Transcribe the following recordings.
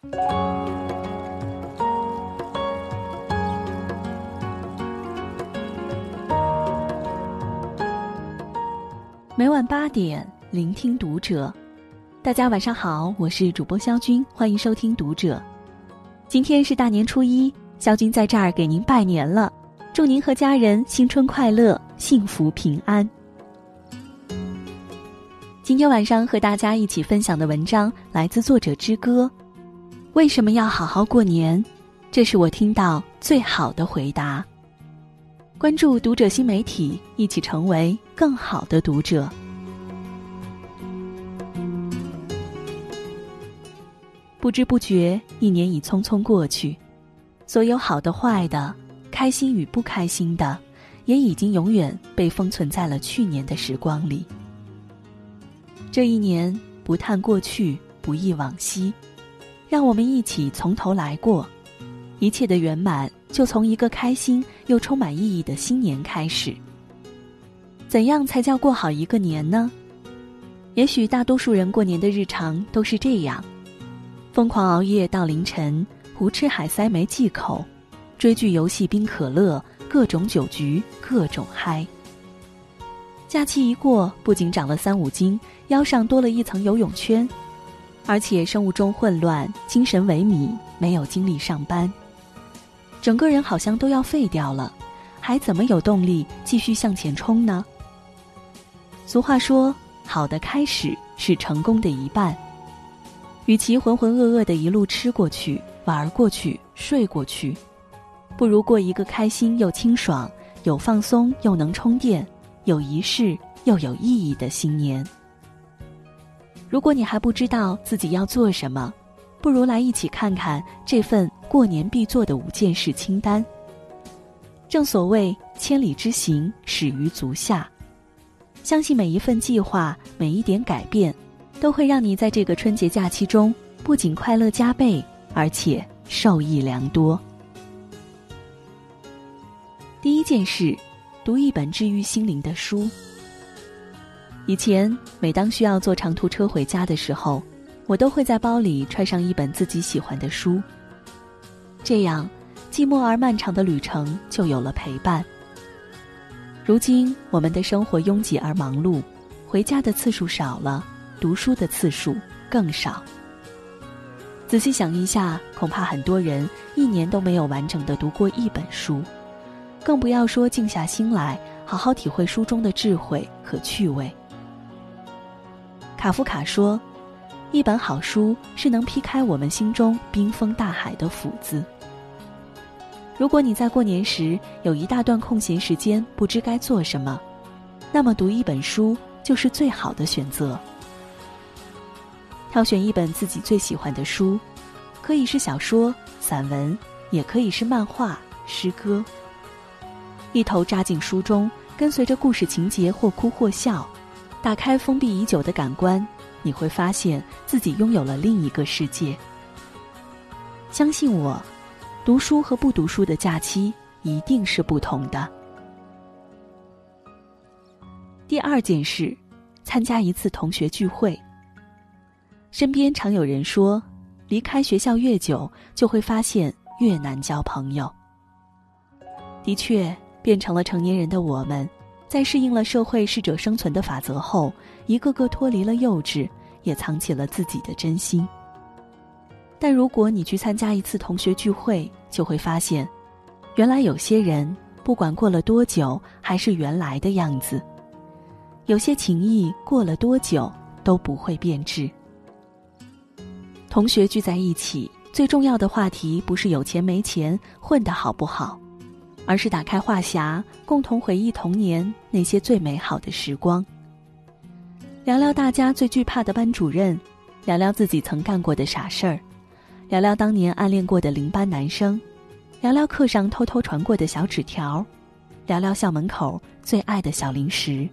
每晚八点，聆听读者。大家晚上好，我是主播肖军，欢迎收听《读者》。今天是大年初一，肖军在这儿给您拜年了，祝您和家人新春快乐，幸福平安。今天晚上和大家一起分享的文章来自作者之歌。为什么要好好过年？这是我听到最好的回答。关注读者新媒体，一起成为更好的读者。不知不觉，一年已匆匆过去，所有好的、坏的，开心与不开心的，也已经永远被封存在了去年的时光里。这一年，不叹过去，不忆往昔，让我们一起从头来过，一切的圆满。就从一个开心又充满意义的新年开始。怎样才叫过好一个年呢？也许大多数人过年的日常都是这样：疯狂熬夜到凌晨，胡吃海塞没忌口，追剧、游戏、冰可乐，各种酒局，各种嗨。假期一过，不仅长了三五斤，腰上多了一层游泳圈，而且生物钟混乱，精神萎靡，没有精力上班。整个人好像都要废掉了，还怎么有动力继续向前冲呢？俗话说：“好的开始是成功的一半。”与其浑浑噩噩的一路吃过去、玩过去、睡过去，不如过一个开心又清爽、有放松又能充电、有仪式又有意义的新年。如果你还不知道自己要做什么，不如来一起看看这份过年必做的五件事清单。正所谓千里之行，始于足下。相信每一份计划，每一点改变，都会让你在这个春节假期中不仅快乐加倍，而且受益良多。第一件事，读一本治愈心灵的书。以前每当需要坐长途车回家的时候。我都会在包里揣上一本自己喜欢的书，这样寂寞而漫长的旅程就有了陪伴。如今我们的生活拥挤而忙碌，回家的次数少了，读书的次数更少。仔细想一下，恐怕很多人一年都没有完整的读过一本书，更不要说静下心来好好体会书中的智慧和趣味。卡夫卡说。一本好书是能劈开我们心中冰封大海的斧子。如果你在过年时有一大段空闲时间，不知该做什么，那么读一本书就是最好的选择。挑选一本自己最喜欢的书，可以是小说、散文，也可以是漫画、诗歌。一头扎进书中，跟随着故事情节或哭或笑，打开封闭已久的感官。你会发现自己拥有了另一个世界。相信我，读书和不读书的假期一定是不同的。第二件事，参加一次同学聚会。身边常有人说，离开学校越久，就会发现越难交朋友。的确，变成了成年人的我们。在适应了社会适者生存的法则后，一个个脱离了幼稚，也藏起了自己的真心。但如果你去参加一次同学聚会，就会发现，原来有些人不管过了多久，还是原来的样子；有些情谊过了多久都不会变质。同学聚在一起，最重要的话题不是有钱没钱，混得好不好。而是打开话匣，共同回忆童年那些最美好的时光。聊聊大家最惧怕的班主任，聊聊自己曾干过的傻事儿，聊聊当年暗恋过的邻班男生，聊聊课上偷偷传过的小纸条，聊聊校门口最爱的小零食。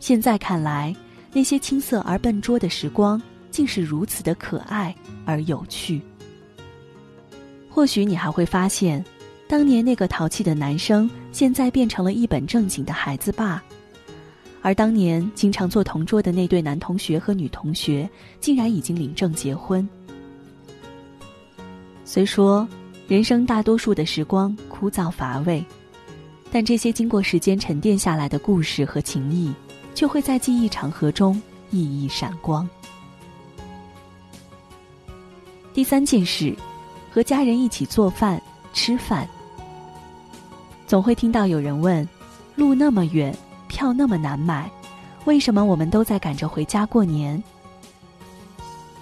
现在看来，那些青涩而笨拙的时光，竟是如此的可爱而有趣。或许你还会发现。当年那个淘气的男生，现在变成了一本正经的孩子爸；而当年经常坐同桌的那对男同学和女同学，竟然已经领证结婚，虽说人生大多数的时光枯燥乏味，但这些经过时间沉淀下来的故事和情谊，却会在记忆长河中熠熠闪光。第三件事，和家人一起做饭吃饭。总会听到有人问：路那么远，票那么难买，为什么我们都在赶着回家过年？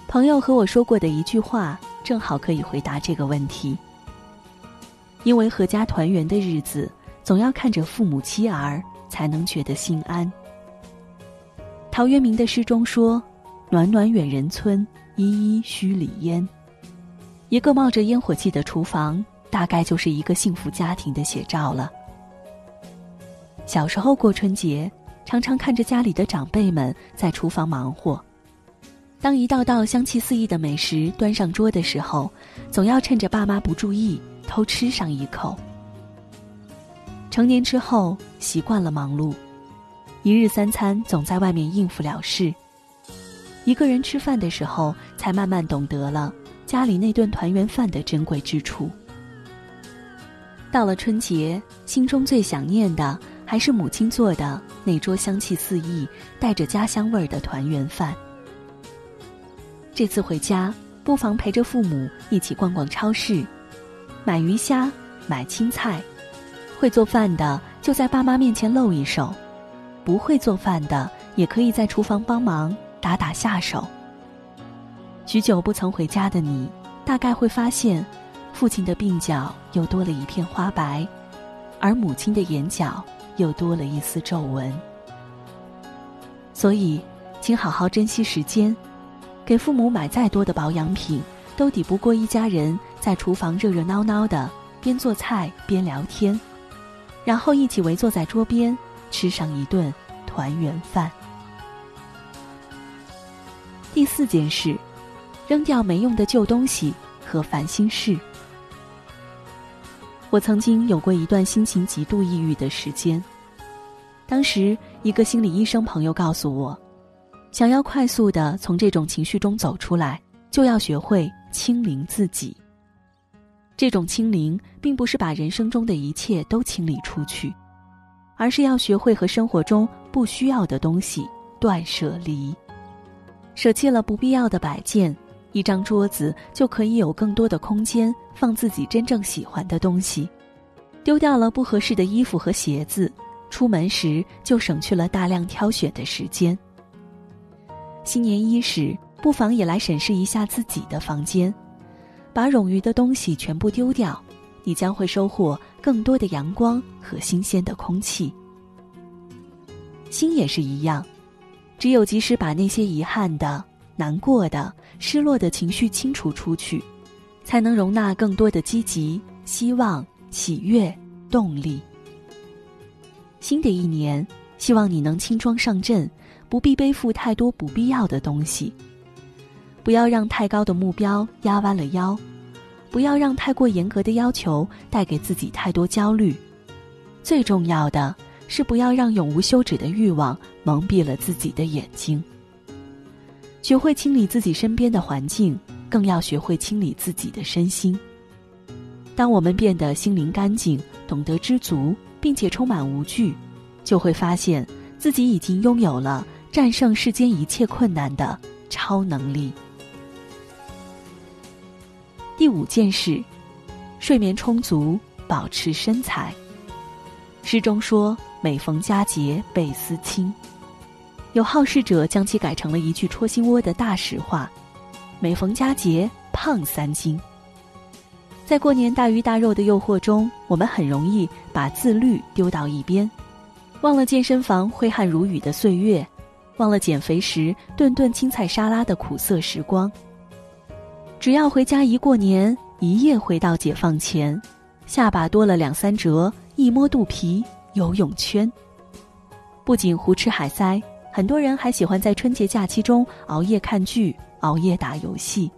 朋友和我说过的一句话，正好可以回答这个问题。因为阖家团圆的日子，总要看着父母妻儿，才能觉得心安。陶渊明的诗中说：“暖暖远人村，依依墟里烟。”一个冒着烟火气的厨房，大概就是一个幸福家庭的写照了。小时候过春节，常常看着家里的长辈们在厨房忙活。当一道道香气四溢的美食端上桌的时候，总要趁着爸妈不注意偷吃上一口。成年之后，习惯了忙碌，一日三餐总在外面应付了事。一个人吃饭的时候，才慢慢懂得了家里那顿团圆饭的珍贵之处。到了春节，心中最想念的还是母亲做的那桌香气四溢、带着家乡味儿的团圆饭。这次回家，不妨陪着父母一起逛逛超市，买鱼虾，买青菜。会做饭的就在爸妈面前露一手，不会做饭的也可以在厨房帮忙打打下手。许久不曾回家的你，大概会发现，父亲的鬓角又多了一片花白，而母亲的眼角又多了一丝皱纹。所以，请好好珍惜时间。给父母买再多的保养品，都抵不过一家人在厨房热热闹闹的边做菜边聊天，然后一起围坐在桌边吃上一顿团圆饭。第四件事，扔掉没用的旧东西和烦心事。我曾经有过一段心情极度抑郁的时间，当时一个心理医生朋友告诉我。想要快速的从这种情绪中走出来，就要学会清零自己。这种清零，并不是把人生中的一切都清理出去，而是要学会和生活中不需要的东西断舍离。舍弃了不必要的摆件，一张桌子就可以有更多的空间放自己真正喜欢的东西；丢掉了不合适的衣服和鞋子，出门时就省去了大量挑选的时间。新年伊始，不妨也来审视一下自己的房间，把冗余的东西全部丢掉，你将会收获更多的阳光和新鲜的空气。心也是一样，只有及时把那些遗憾的、难过的、失落的情绪清除出去，才能容纳更多的积极、希望、喜悦、动力。新的一年，希望你能轻装上阵。不必背负太多不必要的东西，不要让太高的目标压弯了腰，不要让太过严格的要求带给自己太多焦虑。最重要的是，不要让永无休止的欲望蒙蔽了自己的眼睛。学会清理自己身边的环境，更要学会清理自己的身心。当我们变得心灵干净，懂得知足，并且充满无惧，就会发现自己已经拥有了。战胜世间一切困难的超能力。第五件事，睡眠充足，保持身材。诗中说：“每逢佳节倍思亲。”有好事者将其改成了一句戳心窝的大实话：“每逢佳节胖三斤。”在过年大鱼大肉的诱惑中，我们很容易把自律丢到一边，忘了健身房挥汗如雨的岁月。忘了减肥时顿顿青菜沙拉的苦涩时光。只要回家一过年，一夜回到解放前，下巴多了两三折，一摸肚皮游泳圈。不仅胡吃海塞，很多人还喜欢在春节假期中熬夜看剧、熬夜打游戏。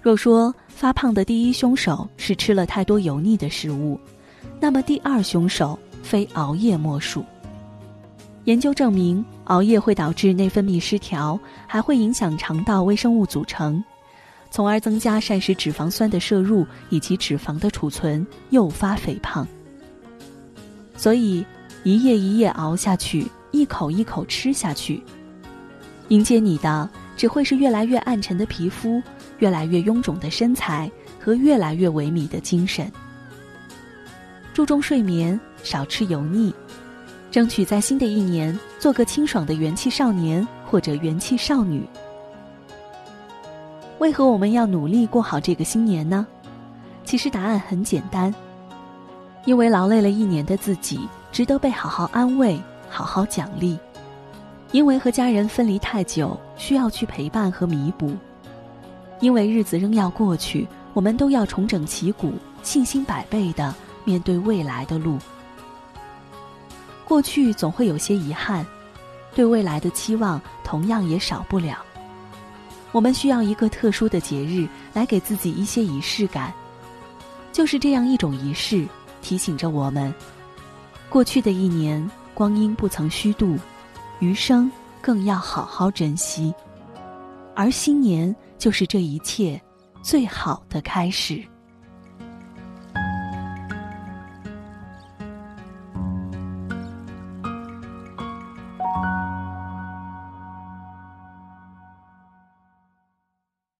若说发胖的第一凶手是吃了太多油腻的食物，那么第二凶手非熬夜莫属。研究证明，熬夜会导致内分泌失调，还会影响肠道微生物组成。从而增加膳食脂肪酸的摄入以及脂肪的储存，诱发肥胖。所以，一夜一夜熬下去，一口一口吃下去，迎接你的只会是越来越暗沉的皮肤，越来越臃肿的身材和越来越萎靡的精神。注重睡眠，少吃油腻，争取在新的一年做个清爽的元气少年或者元气少女。为何我们要努力过好这个新年呢？其实答案很简单，因为劳累了一年的自己值得被好好安慰、好好奖励；因为和家人分离太久，需要去陪伴和弥补；因为日子仍要过去，我们都要重整旗鼓、信心百倍的面对未来的路。过去总会有些遗憾，对未来的期望同样也少不了。我们需要一个特殊的节日来给自己一些仪式感，就是这样一种仪式，提醒着我们：过去的一年光阴不曾虚度，余生更要好好珍惜。而新年就是这一切最好的开始。